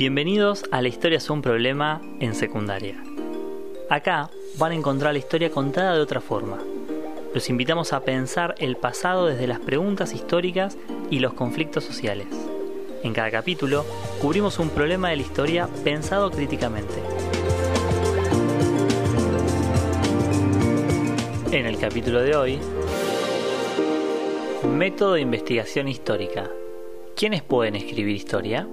Bienvenidos a La historia es un problema en secundaria. Acá van a encontrar la historia contada de otra forma. Los invitamos a pensar el pasado desde las preguntas históricas y los conflictos sociales. En cada capítulo cubrimos un problema de la historia pensado críticamente. En el capítulo de hoy, Método de investigación histórica. ¿Quiénes pueden escribir historia?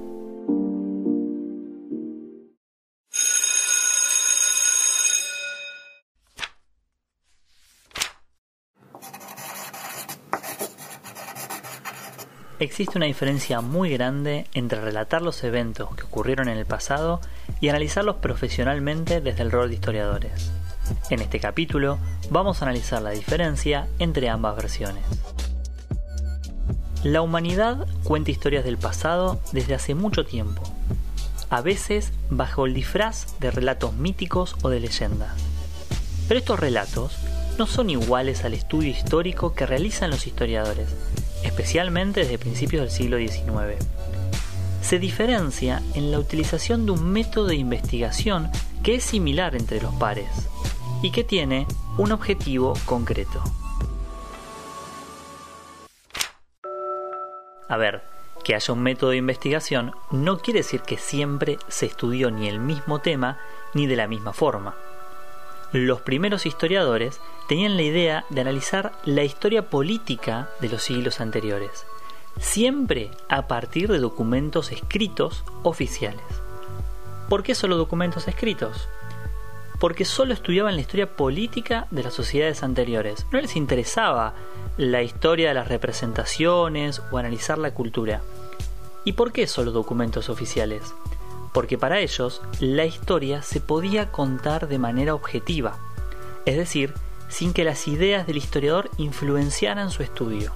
Existe una diferencia muy grande entre relatar los eventos que ocurrieron en el pasado y analizarlos profesionalmente desde el rol de historiadores. En este capítulo vamos a analizar la diferencia entre ambas versiones. La humanidad cuenta historias del pasado desde hace mucho tiempo, a veces bajo el disfraz de relatos míticos o de leyendas. Pero estos relatos no son iguales al estudio histórico que realizan los historiadores, especialmente desde principios del siglo XIX. Se diferencia en la utilización de un método de investigación que es similar entre los pares y que tiene un objetivo concreto. A ver, que haya un método de investigación no quiere decir que siempre se estudió ni el mismo tema ni de la misma forma. Los primeros historiadores tenían la idea de analizar la historia política de los siglos anteriores, siempre a partir de documentos escritos oficiales. ¿Por qué solo documentos escritos? Porque solo estudiaban la historia política de las sociedades anteriores. No les interesaba la historia de las representaciones o analizar la cultura. ¿Y por qué solo documentos oficiales? Porque para ellos la historia se podía contar de manera objetiva, es decir, sin que las ideas del historiador influenciaran su estudio.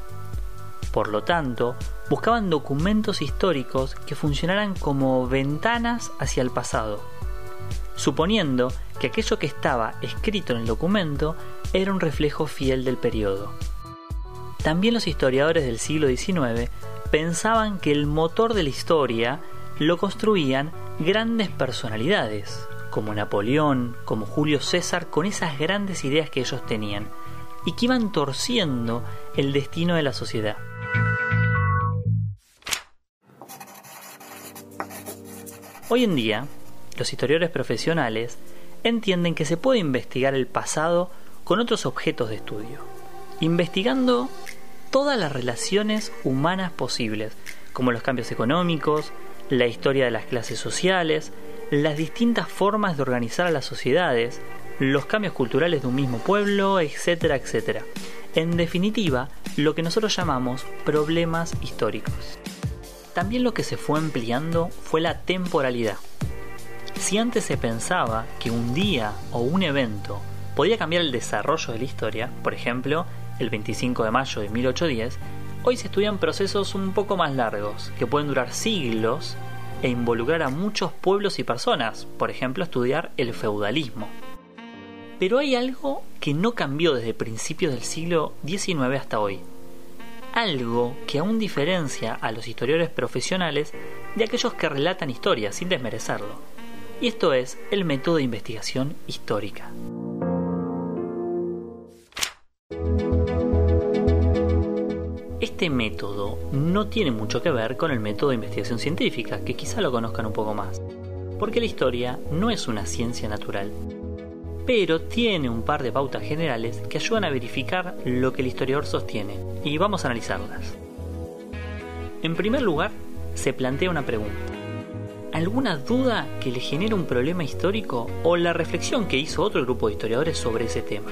Por lo tanto, buscaban documentos históricos que funcionaran como ventanas hacia el pasado, suponiendo que aquello que estaba escrito en el documento era un reflejo fiel del periodo. También los historiadores del siglo XIX pensaban que el motor de la historia lo construían grandes personalidades, como Napoleón, como Julio César, con esas grandes ideas que ellos tenían, y que iban torciendo el destino de la sociedad. Hoy en día, los historiadores profesionales entienden que se puede investigar el pasado con otros objetos de estudio, investigando todas las relaciones humanas posibles, como los cambios económicos, la historia de las clases sociales, las distintas formas de organizar a las sociedades, los cambios culturales de un mismo pueblo, etcétera, etcétera. En definitiva, lo que nosotros llamamos problemas históricos. También lo que se fue ampliando fue la temporalidad. Si antes se pensaba que un día o un evento podía cambiar el desarrollo de la historia, por ejemplo, el 25 de mayo de 1810, hoy se estudian procesos un poco más largos, que pueden durar siglos e involucrar a muchos pueblos y personas, por ejemplo estudiar el feudalismo. Pero hay algo que no cambió desde principios del siglo XIX hasta hoy. Algo que aún diferencia a los historiadores profesionales de aquellos que relatan historias sin desmerecerlo. Y esto es el método de investigación histórica. Este método no tiene mucho que ver con el método de investigación científica, que quizá lo conozcan un poco más, porque la historia no es una ciencia natural, pero tiene un par de pautas generales que ayudan a verificar lo que el historiador sostiene, y vamos a analizarlas. En primer lugar, se plantea una pregunta. ¿Alguna duda que le genere un problema histórico o la reflexión que hizo otro grupo de historiadores sobre ese tema?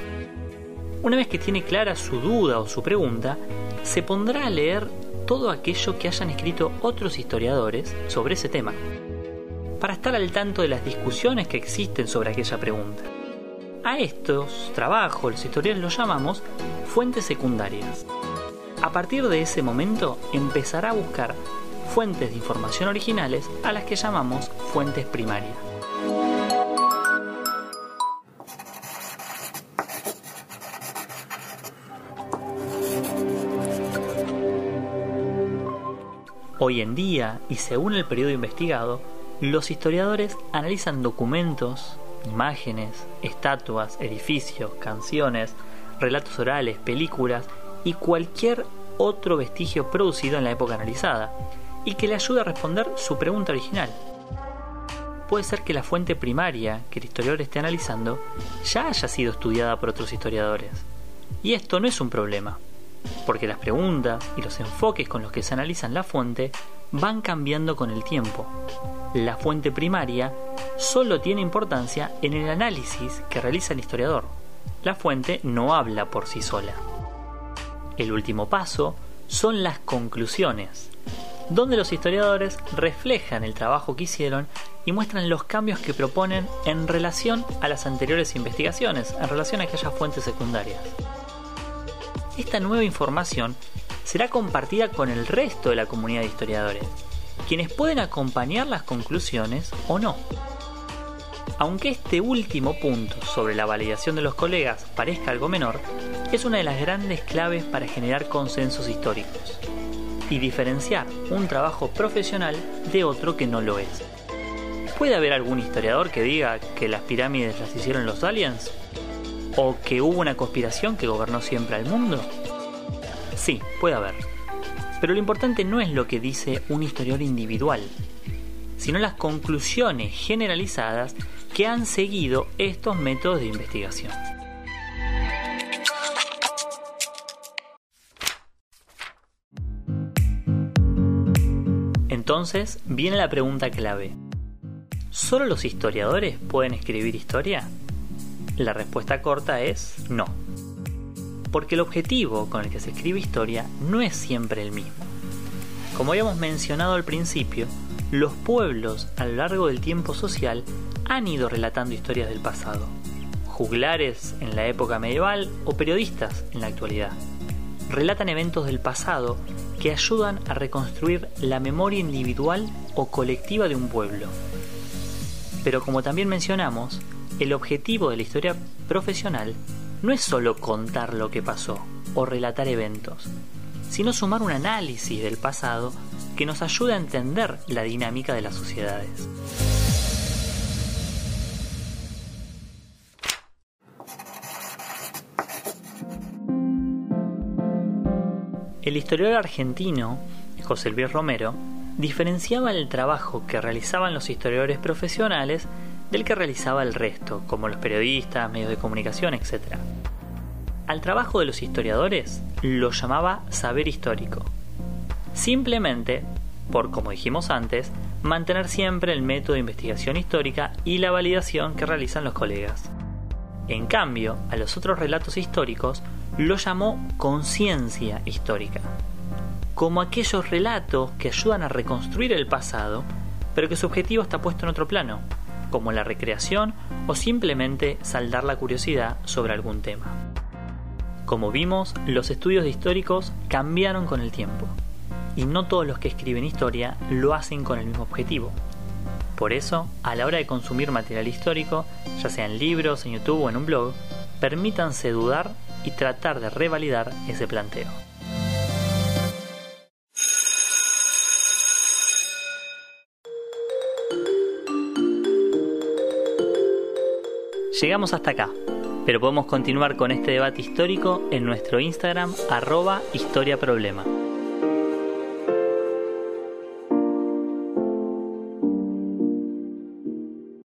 Una vez que tiene clara su duda o su pregunta, se pondrá a leer todo aquello que hayan escrito otros historiadores sobre ese tema, para estar al tanto de las discusiones que existen sobre aquella pregunta. A estos trabajos, los historiadores los llamamos fuentes secundarias. A partir de ese momento empezará a buscar fuentes de información originales a las que llamamos fuentes primarias. Hoy en día, y según el periodo investigado, los historiadores analizan documentos, imágenes, estatuas, edificios, canciones, relatos orales, películas y cualquier otro vestigio producido en la época analizada, y que le ayude a responder su pregunta original. Puede ser que la fuente primaria que el historiador esté analizando ya haya sido estudiada por otros historiadores. Y esto no es un problema, porque las preguntas y los enfoques con los que se analizan la fuente van cambiando con el tiempo. La fuente primaria solo tiene importancia en el análisis que realiza el historiador. La fuente no habla por sí sola. El último paso son las conclusiones, donde los historiadores reflejan el trabajo que hicieron y muestran los cambios que proponen en relación a las anteriores investigaciones, en relación a aquellas fuentes secundarias. Esta nueva información será compartida con el resto de la comunidad de historiadores, quienes pueden acompañar las conclusiones o no. Aunque este último punto sobre la validación de los colegas parezca algo menor, es una de las grandes claves para generar consensos históricos y diferenciar un trabajo profesional de otro que no lo es. ¿Puede haber algún historiador que diga que las pirámides las hicieron los aliens? ¿O que hubo una conspiración que gobernó siempre al mundo? Sí, puede haber. Pero lo importante no es lo que dice un historiador individual, sino las conclusiones generalizadas que han seguido estos métodos de investigación. Entonces viene la pregunta clave. ¿Solo los historiadores pueden escribir historia? La respuesta corta es no. Porque el objetivo con el que se escribe historia no es siempre el mismo. Como habíamos mencionado al principio, los pueblos a lo largo del tiempo social han ido relatando historias del pasado, juglares en la época medieval o periodistas en la actualidad. Relatan eventos del pasado que ayudan a reconstruir la memoria individual o colectiva de un pueblo. Pero como también mencionamos, el objetivo de la historia profesional no es solo contar lo que pasó o relatar eventos, sino sumar un análisis del pasado que nos ayude a entender la dinámica de las sociedades. El historiador argentino, José Luis Romero, diferenciaba el trabajo que realizaban los historiadores profesionales del que realizaba el resto, como los periodistas, medios de comunicación, etc. Al trabajo de los historiadores lo llamaba saber histórico. Simplemente por, como dijimos antes, mantener siempre el método de investigación histórica y la validación que realizan los colegas. En cambio, a los otros relatos históricos lo llamó conciencia histórica, como aquellos relatos que ayudan a reconstruir el pasado, pero que su objetivo está puesto en otro plano, como la recreación o simplemente saldar la curiosidad sobre algún tema. Como vimos, los estudios históricos cambiaron con el tiempo, y no todos los que escriben historia lo hacen con el mismo objetivo. Por eso, a la hora de consumir material histórico, ya sea en libros, en YouTube o en un blog, permítanse dudar y tratar de revalidar ese planteo. Llegamos hasta acá, pero podemos continuar con este debate histórico en nuestro Instagram arroba historiaproblema.